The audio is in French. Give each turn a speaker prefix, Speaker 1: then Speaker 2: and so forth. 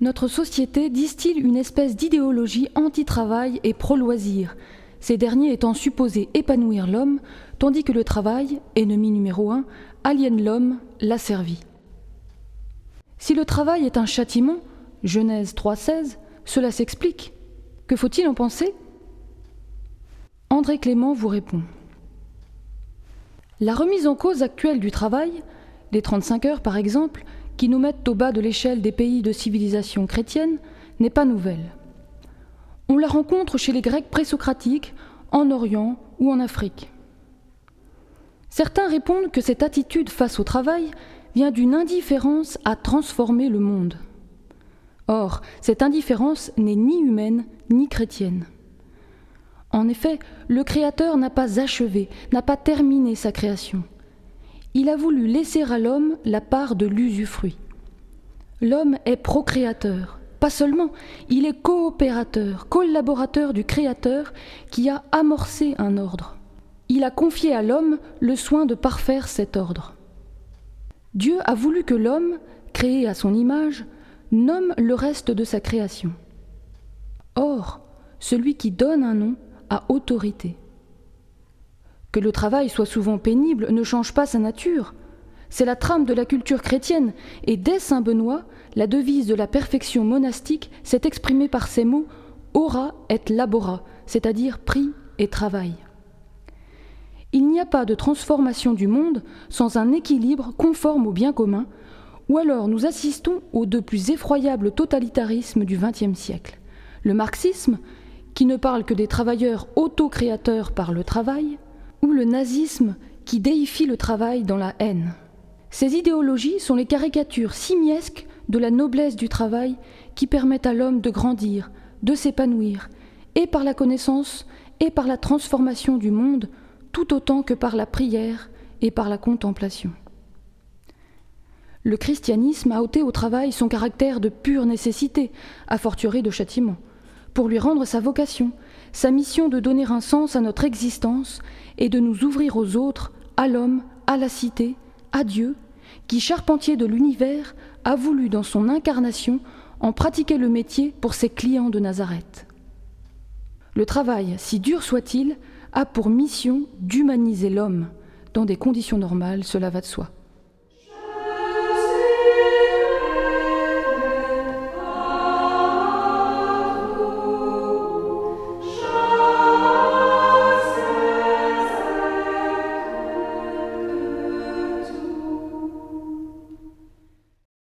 Speaker 1: Notre société distille une espèce d'idéologie anti-travail et pro-loisir, ces derniers étant supposés épanouir l'homme, tandis que le travail, ennemi numéro un, aliène l'homme, l'asservit. Si le travail est un châtiment, Genèse 3.16, cela s'explique. Que faut-il en penser? André Clément vous répond. La remise en cause actuelle du travail, les 35 heures par exemple, qui nous mettent au bas de l'échelle des pays de civilisation chrétienne, n'est pas nouvelle. On la rencontre chez les Grecs présocratiques, en Orient ou en Afrique. Certains répondent que cette attitude face au travail vient d'une indifférence à transformer le monde. Or, cette indifférence n'est ni humaine ni chrétienne. En effet, le Créateur n'a pas achevé, n'a pas terminé sa création. Il a voulu laisser à l'homme la part de l'usufruit. L'homme est procréateur, pas seulement, il est coopérateur, collaborateur du Créateur qui a amorcé un ordre. Il a confié à l'homme le soin de parfaire cet ordre. Dieu a voulu que l'homme, créé à son image, nomme le reste de sa création. Or, celui qui donne un nom a autorité. Le travail soit souvent pénible ne change pas sa nature. C'est la trame de la culture chrétienne, et dès Saint Benoît, la devise de la perfection monastique s'est exprimée par ces mots ora et labora, c'est-à-dire prix et travail. Il n'y a pas de transformation du monde sans un équilibre conforme au bien commun, ou alors nous assistons aux deux plus effroyables totalitarismes du XXe siècle. Le marxisme, qui ne parle que des travailleurs autocréateurs par le travail, ou le nazisme, qui déifie le travail dans la haine. Ces idéologies sont les caricatures simiesques de la noblesse du travail qui permettent à l'homme de grandir, de s'épanouir, et par la connaissance et par la transformation du monde, tout autant que par la prière et par la contemplation. Le christianisme a ôté au travail son caractère de pure nécessité, a fortiori de châtiment, pour lui rendre sa vocation, sa mission de donner un sens à notre existence et de nous ouvrir aux autres, à l'homme, à la cité, à Dieu, qui, charpentier de l'univers, a voulu dans son incarnation en pratiquer le métier pour ses clients de Nazareth. Le travail, si dur soit-il, a pour mission d'humaniser l'homme. Dans des conditions normales, cela va de soi.